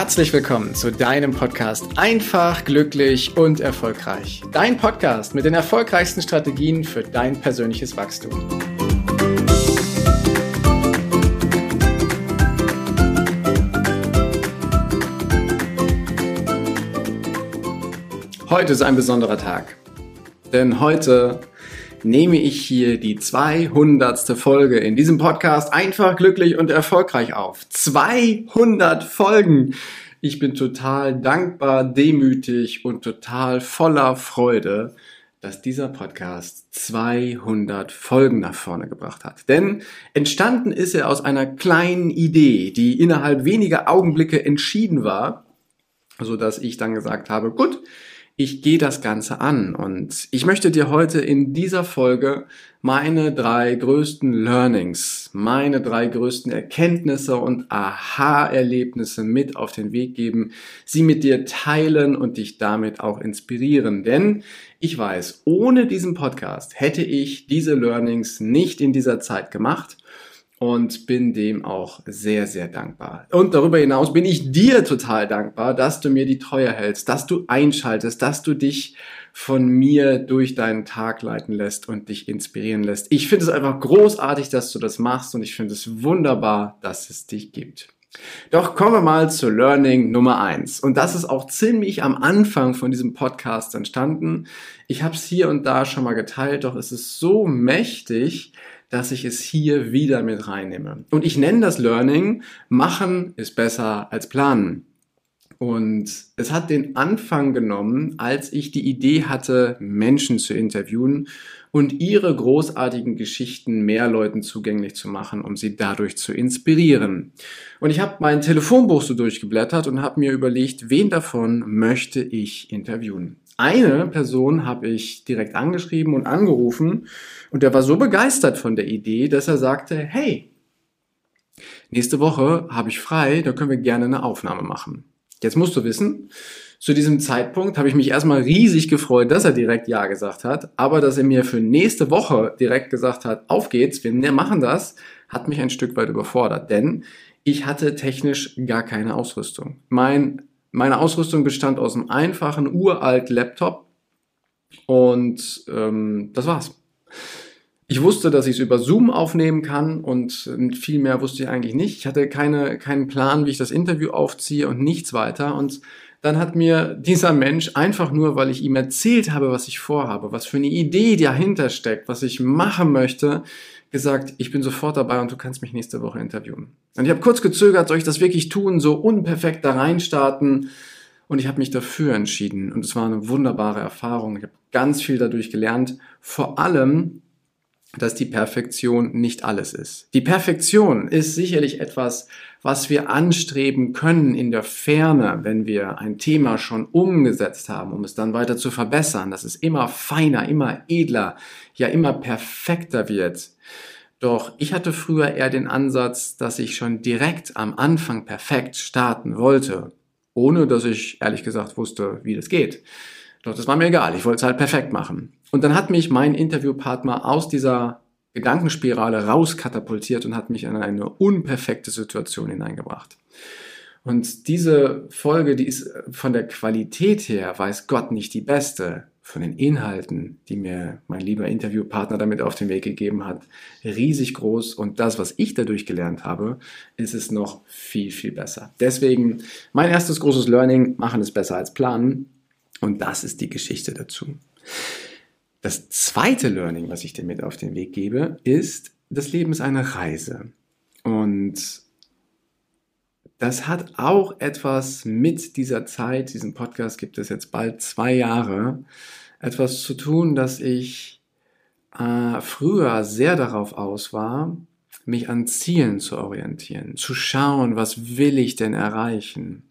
Herzlich willkommen zu deinem Podcast Einfach, glücklich und erfolgreich. Dein Podcast mit den erfolgreichsten Strategien für dein persönliches Wachstum. Heute ist ein besonderer Tag, denn heute nehme ich hier die 200. Folge in diesem Podcast einfach glücklich und erfolgreich auf. 200 Folgen! Ich bin total dankbar, demütig und total voller Freude, dass dieser Podcast 200 Folgen nach vorne gebracht hat. Denn entstanden ist er aus einer kleinen Idee, die innerhalb weniger Augenblicke entschieden war, so dass ich dann gesagt habe, gut, ich gehe das Ganze an und ich möchte dir heute in dieser Folge meine drei größten Learnings, meine drei größten Erkenntnisse und Aha-Erlebnisse mit auf den Weg geben, sie mit dir teilen und dich damit auch inspirieren. Denn ich weiß, ohne diesen Podcast hätte ich diese Learnings nicht in dieser Zeit gemacht und bin dem auch sehr, sehr dankbar. Und darüber hinaus bin ich dir total dankbar, dass du mir die Treue hältst, dass du einschaltest, dass du dich von mir durch deinen Tag leiten lässt und dich inspirieren lässt. Ich finde es einfach großartig, dass du das machst und ich finde es wunderbar, dass es dich gibt. Doch kommen wir mal zu Learning Nummer eins Und das ist auch ziemlich am Anfang von diesem Podcast entstanden. Ich habe es hier und da schon mal geteilt, doch es ist so mächtig, dass ich es hier wieder mit reinnehme. Und ich nenne das Learning, machen ist besser als planen. Und es hat den Anfang genommen, als ich die Idee hatte, Menschen zu interviewen und ihre großartigen Geschichten mehr Leuten zugänglich zu machen, um sie dadurch zu inspirieren. Und ich habe mein Telefonbuch so durchgeblättert und habe mir überlegt, wen davon möchte ich interviewen. Eine Person habe ich direkt angeschrieben und angerufen und der war so begeistert von der Idee, dass er sagte, hey, nächste Woche habe ich frei, da können wir gerne eine Aufnahme machen. Jetzt musst du wissen, zu diesem Zeitpunkt habe ich mich erstmal riesig gefreut, dass er direkt Ja gesagt hat, aber dass er mir für nächste Woche direkt gesagt hat, auf geht's, wir machen das, hat mich ein Stück weit überfordert, denn ich hatte technisch gar keine Ausrüstung. Mein meine Ausrüstung bestand aus einem einfachen, uralt Laptop und ähm, das war's. Ich wusste, dass ich es über Zoom aufnehmen kann und viel mehr wusste ich eigentlich nicht. Ich hatte keine, keinen Plan, wie ich das Interview aufziehe und nichts weiter. Und dann hat mir dieser Mensch einfach nur, weil ich ihm erzählt habe, was ich vorhabe, was für eine Idee dahinter steckt, was ich machen möchte, gesagt, ich bin sofort dabei und du kannst mich nächste Woche interviewen. Und ich habe kurz gezögert, soll ich das wirklich tun, so unperfekt da reinstarten? Und ich habe mich dafür entschieden. Und es war eine wunderbare Erfahrung. Ich habe ganz viel dadurch gelernt. Vor allem, dass die Perfektion nicht alles ist. Die Perfektion ist sicherlich etwas, was wir anstreben können in der Ferne, wenn wir ein Thema schon umgesetzt haben, um es dann weiter zu verbessern, dass es immer feiner, immer edler, ja immer perfekter wird. Doch ich hatte früher eher den Ansatz, dass ich schon direkt am Anfang perfekt starten wollte, ohne dass ich ehrlich gesagt wusste, wie das geht. Doch das war mir egal, ich wollte es halt perfekt machen. Und dann hat mich mein Interviewpartner aus dieser Gedankenspirale rauskatapultiert und hat mich in eine unperfekte Situation hineingebracht. Und diese Folge, die ist von der Qualität her, weiß Gott, nicht die beste von den Inhalten, die mir mein lieber Interviewpartner damit auf den Weg gegeben hat, riesig groß und das, was ich dadurch gelernt habe, ist es noch viel, viel besser. Deswegen mein erstes großes Learning, machen es besser als planen und das ist die Geschichte dazu. Das zweite Learning, was ich dir mit auf den Weg gebe, ist, das Leben ist eine Reise und das hat auch etwas mit dieser Zeit, diesen Podcast gibt es jetzt bald zwei Jahre, etwas zu tun, dass ich äh, früher sehr darauf aus war, mich an Zielen zu orientieren, zu schauen, was will ich denn erreichen.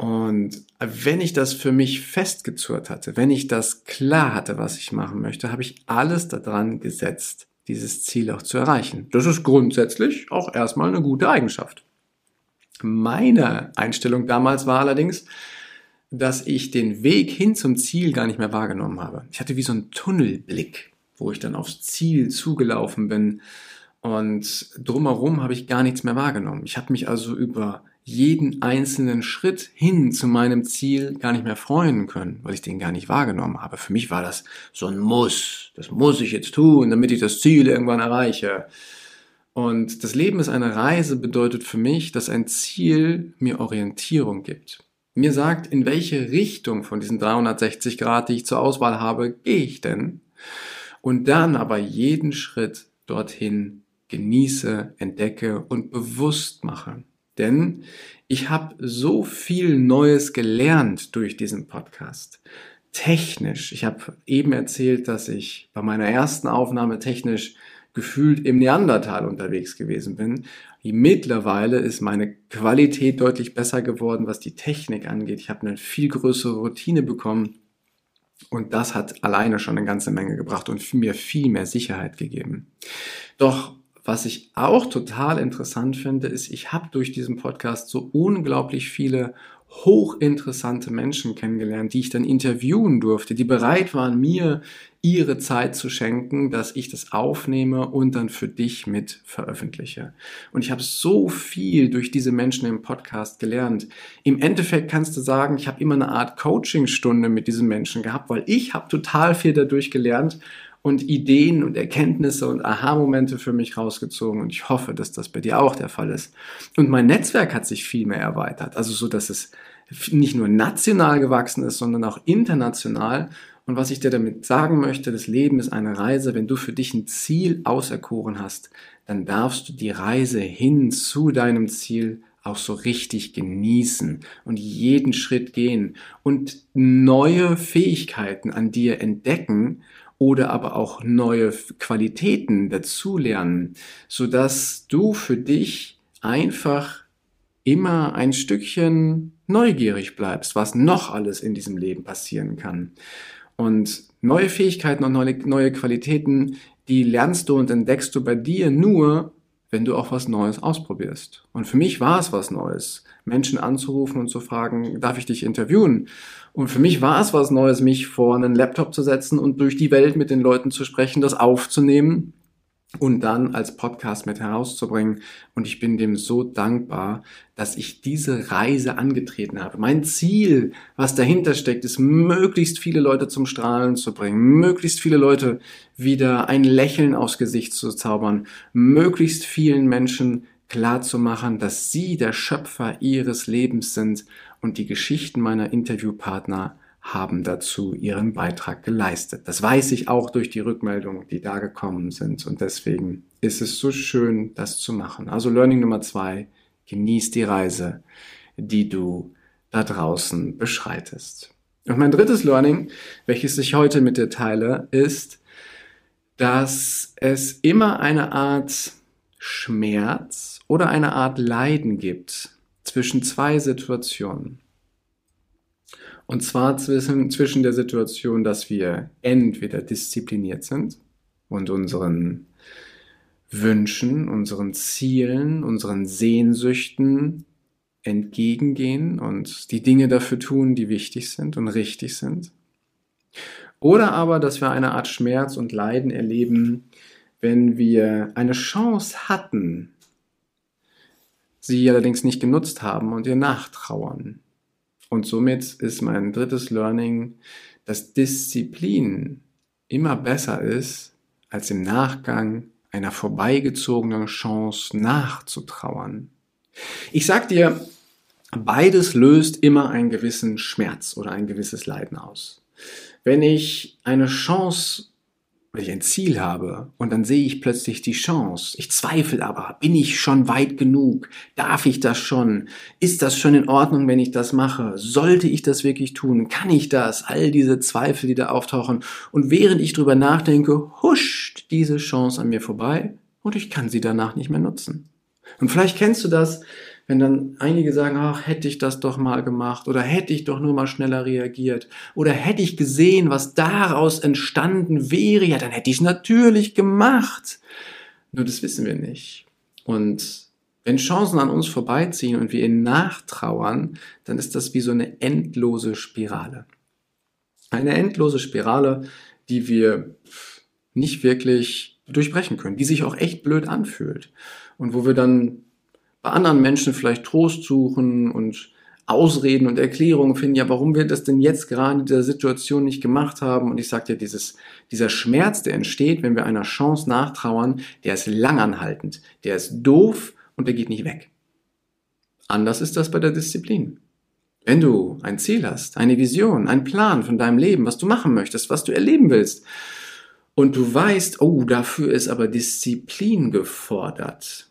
Und wenn ich das für mich festgezurrt hatte, wenn ich das klar hatte, was ich machen möchte, habe ich alles daran gesetzt, dieses Ziel auch zu erreichen. Das ist grundsätzlich auch erstmal eine gute Eigenschaft. Meine Einstellung damals war allerdings, dass ich den Weg hin zum Ziel gar nicht mehr wahrgenommen habe. Ich hatte wie so einen Tunnelblick, wo ich dann aufs Ziel zugelaufen bin und drumherum habe ich gar nichts mehr wahrgenommen. Ich habe mich also über jeden einzelnen Schritt hin zu meinem Ziel gar nicht mehr freuen können, weil ich den gar nicht wahrgenommen habe. Für mich war das so ein Muss. Das muss ich jetzt tun, damit ich das Ziel irgendwann erreiche. Und das Leben ist eine Reise bedeutet für mich, dass ein Ziel mir Orientierung gibt. Mir sagt, in welche Richtung von diesen 360 Grad, die ich zur Auswahl habe, gehe ich denn? Und dann aber jeden Schritt dorthin genieße, entdecke und bewusst mache. Denn ich habe so viel Neues gelernt durch diesen Podcast. Technisch. Ich habe eben erzählt, dass ich bei meiner ersten Aufnahme technisch gefühlt im Neandertal unterwegs gewesen bin. Mittlerweile ist meine Qualität deutlich besser geworden, was die Technik angeht. Ich habe eine viel größere Routine bekommen und das hat alleine schon eine ganze Menge gebracht und mir viel mehr Sicherheit gegeben. Doch was ich auch total interessant finde, ist, ich habe durch diesen Podcast so unglaublich viele hochinteressante Menschen kennengelernt, die ich dann interviewen durfte, die bereit waren, mir ihre Zeit zu schenken, dass ich das aufnehme und dann für dich mit veröffentliche. Und ich habe so viel durch diese Menschen im Podcast gelernt. Im Endeffekt kannst du sagen, ich habe immer eine Art Coachingstunde mit diesen Menschen gehabt, weil ich habe total viel dadurch gelernt und Ideen und Erkenntnisse und Aha-Momente für mich rausgezogen und ich hoffe, dass das bei dir auch der Fall ist. Und mein Netzwerk hat sich viel mehr erweitert, also so, dass es nicht nur national gewachsen ist, sondern auch international. Und was ich dir damit sagen möchte, das Leben ist eine Reise. Wenn du für dich ein Ziel auserkoren hast, dann darfst du die Reise hin zu deinem Ziel auch so richtig genießen und jeden Schritt gehen und neue Fähigkeiten an dir entdecken oder aber auch neue Qualitäten dazulernen, so dass du für dich einfach immer ein Stückchen neugierig bleibst, was noch alles in diesem Leben passieren kann. Und neue Fähigkeiten und neue, neue Qualitäten, die lernst du und entdeckst du bei dir nur, wenn du auch was Neues ausprobierst. Und für mich war es was Neues, Menschen anzurufen und zu fragen, darf ich dich interviewen? Und für mich war es was Neues, mich vor einen Laptop zu setzen und durch die Welt mit den Leuten zu sprechen, das aufzunehmen und dann als Podcast mit herauszubringen. Und ich bin dem so dankbar, dass ich diese Reise angetreten habe. Mein Ziel, was dahinter steckt, ist, möglichst viele Leute zum Strahlen zu bringen, möglichst viele Leute wieder ein Lächeln aufs Gesicht zu zaubern, möglichst vielen Menschen klar zu machen, dass sie der Schöpfer ihres Lebens sind und die Geschichten meiner Interviewpartner haben dazu ihren Beitrag geleistet. Das weiß ich auch durch die Rückmeldungen, die da gekommen sind. Und deswegen ist es so schön, das zu machen. Also Learning Nummer zwei, genieß die Reise, die du da draußen beschreitest. Und mein drittes Learning, welches ich heute mit dir teile, ist, dass es immer eine Art Schmerz oder eine Art Leiden gibt zwischen zwei Situationen. Und zwar zwischen, zwischen der Situation, dass wir entweder diszipliniert sind und unseren Wünschen, unseren Zielen, unseren Sehnsüchten entgegengehen und die Dinge dafür tun, die wichtig sind und richtig sind. Oder aber, dass wir eine Art Schmerz und Leiden erleben, wenn wir eine Chance hatten, sie allerdings nicht genutzt haben und ihr nachtrauern. Und somit ist mein drittes Learning, dass Disziplin immer besser ist, als im Nachgang einer vorbeigezogenen Chance nachzutrauern. Ich sag dir, beides löst immer einen gewissen Schmerz oder ein gewisses Leiden aus. Wenn ich eine Chance weil ich ein Ziel habe und dann sehe ich plötzlich die Chance. Ich zweifle aber, bin ich schon weit genug? Darf ich das schon? Ist das schon in Ordnung, wenn ich das mache? Sollte ich das wirklich tun? Kann ich das? All diese Zweifel, die da auftauchen. Und während ich drüber nachdenke, huscht diese Chance an mir vorbei und ich kann sie danach nicht mehr nutzen. Und vielleicht kennst du das, wenn dann einige sagen, ach, hätte ich das doch mal gemacht oder hätte ich doch nur mal schneller reagiert oder hätte ich gesehen, was daraus entstanden wäre, ja, dann hätte ich es natürlich gemacht. Nur das wissen wir nicht. Und wenn Chancen an uns vorbeiziehen und wir ihnen nachtrauern, dann ist das wie so eine endlose Spirale. Eine endlose Spirale, die wir nicht wirklich durchbrechen können, die sich auch echt blöd anfühlt und wo wir dann bei anderen Menschen vielleicht Trost suchen und Ausreden und Erklärungen finden, ja, warum wir das denn jetzt gerade in dieser Situation nicht gemacht haben. Und ich sage dir, dieses, dieser Schmerz, der entsteht, wenn wir einer Chance nachtrauern, der ist langanhaltend, der ist doof und der geht nicht weg. Anders ist das bei der Disziplin. Wenn du ein Ziel hast, eine Vision, einen Plan von deinem Leben, was du machen möchtest, was du erleben willst, und du weißt, oh, dafür ist aber Disziplin gefordert,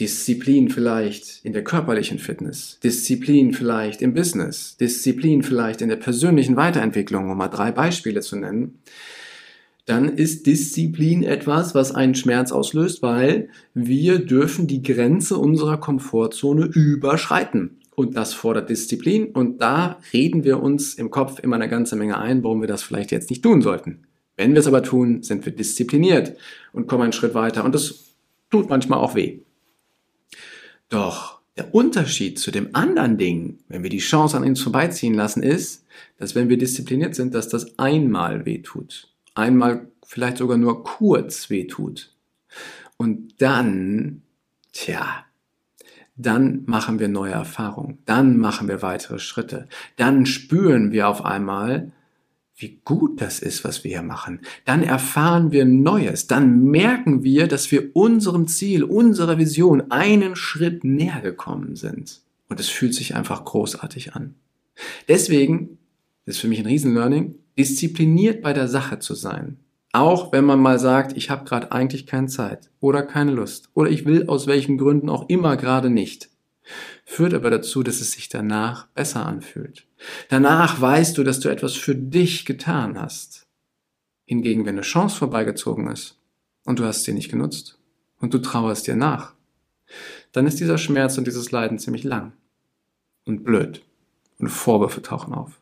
Disziplin vielleicht in der körperlichen Fitness, Disziplin vielleicht im Business, Disziplin vielleicht in der persönlichen Weiterentwicklung, um mal drei Beispiele zu nennen, dann ist Disziplin etwas, was einen Schmerz auslöst, weil wir dürfen die Grenze unserer Komfortzone überschreiten. Und das fordert Disziplin. Und da reden wir uns im Kopf immer eine ganze Menge ein, warum wir das vielleicht jetzt nicht tun sollten. Wenn wir es aber tun, sind wir diszipliniert und kommen einen Schritt weiter. Und das tut manchmal auch weh. Doch der Unterschied zu dem anderen Ding, wenn wir die Chance an uns vorbeiziehen lassen, ist, dass wenn wir diszipliniert sind, dass das einmal wehtut. Einmal vielleicht sogar nur kurz wehtut. Und dann, tja, dann machen wir neue Erfahrungen, dann machen wir weitere Schritte, dann spüren wir auf einmal, wie gut das ist, was wir hier machen. Dann erfahren wir Neues. Dann merken wir, dass wir unserem Ziel, unserer Vision einen Schritt näher gekommen sind. Und es fühlt sich einfach großartig an. Deswegen ist für mich ein Riesenlearning, diszipliniert bei der Sache zu sein. Auch wenn man mal sagt, ich habe gerade eigentlich keine Zeit oder keine Lust oder ich will aus welchen Gründen auch immer gerade nicht führt aber dazu, dass es sich danach besser anfühlt. Danach weißt du, dass du etwas für dich getan hast. Hingegen, wenn eine Chance vorbeigezogen ist und du hast sie nicht genutzt und du trauerst dir nach, dann ist dieser Schmerz und dieses Leiden ziemlich lang und blöd und Vorwürfe tauchen auf.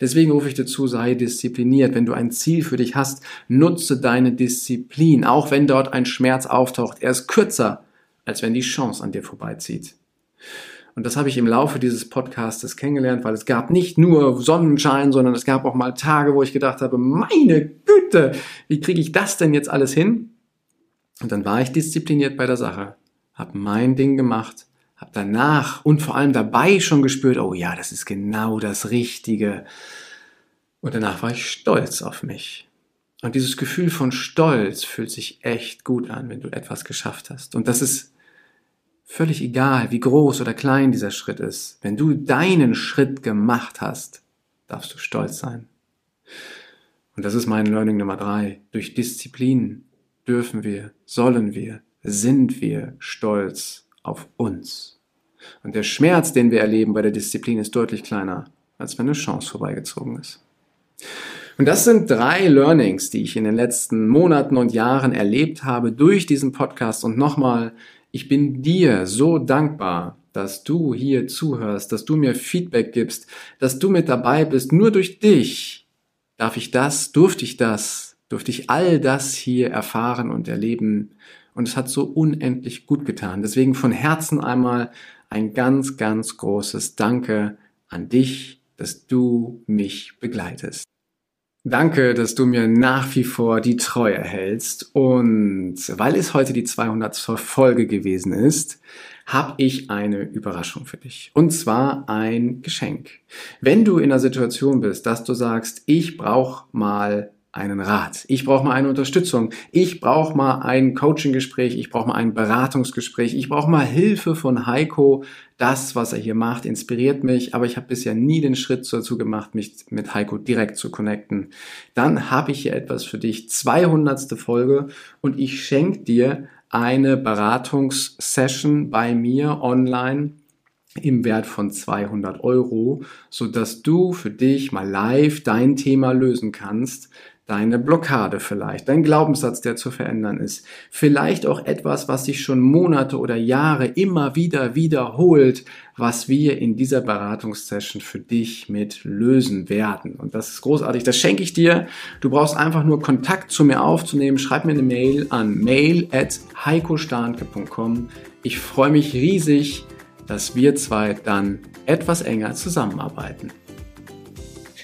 Deswegen rufe ich dir zu, sei diszipliniert. Wenn du ein Ziel für dich hast, nutze deine Disziplin, auch wenn dort ein Schmerz auftaucht. Er ist kürzer, als wenn die Chance an dir vorbeizieht. Und das habe ich im Laufe dieses Podcastes kennengelernt, weil es gab nicht nur Sonnenschein, sondern es gab auch mal Tage, wo ich gedacht habe, meine Güte, wie kriege ich das denn jetzt alles hin? Und dann war ich diszipliniert bei der Sache, habe mein Ding gemacht, habe danach und vor allem dabei schon gespürt, oh ja, das ist genau das Richtige. Und danach war ich stolz auf mich. Und dieses Gefühl von Stolz fühlt sich echt gut an, wenn du etwas geschafft hast. Und das ist Völlig egal, wie groß oder klein dieser Schritt ist. Wenn du deinen Schritt gemacht hast, darfst du stolz sein. Und das ist mein Learning Nummer drei. Durch Disziplin dürfen wir, sollen wir, sind wir stolz auf uns. Und der Schmerz, den wir erleben bei der Disziplin, ist deutlich kleiner, als wenn eine Chance vorbeigezogen ist. Und das sind drei Learnings, die ich in den letzten Monaten und Jahren erlebt habe durch diesen Podcast. Und nochmal, ich bin dir so dankbar, dass du hier zuhörst, dass du mir Feedback gibst, dass du mit dabei bist. Nur durch dich darf ich das, durfte ich das, durfte ich all das hier erfahren und erleben. Und es hat so unendlich gut getan. Deswegen von Herzen einmal ein ganz, ganz großes Danke an dich, dass du mich begleitest. Danke, dass du mir nach wie vor die Treue hältst. Und weil es heute die 200. Folge gewesen ist, habe ich eine Überraschung für dich. Und zwar ein Geschenk. Wenn du in der Situation bist, dass du sagst, ich brauche mal einen Rat. Ich brauche mal eine Unterstützung. Ich brauche mal ein Coaching-Gespräch. Ich brauche mal ein Beratungsgespräch. Ich brauche mal Hilfe von Heiko. Das, was er hier macht, inspiriert mich, aber ich habe bisher nie den Schritt dazu gemacht, mich mit Heiko direkt zu connecten. Dann habe ich hier etwas für dich. 200. Folge und ich schenke dir eine Beratungssession bei mir online im Wert von 200 Euro, so dass du für dich mal live dein Thema lösen kannst deine Blockade vielleicht, dein Glaubenssatz, der zu verändern ist, vielleicht auch etwas, was sich schon Monate oder Jahre immer wieder wiederholt, was wir in dieser Beratungssession für dich mit lösen werden. Und das ist großartig, das schenke ich dir. Du brauchst einfach nur Kontakt zu mir aufzunehmen. Schreib mir eine Mail an mail at heikostahnke.com. Ich freue mich riesig, dass wir zwei dann etwas enger zusammenarbeiten.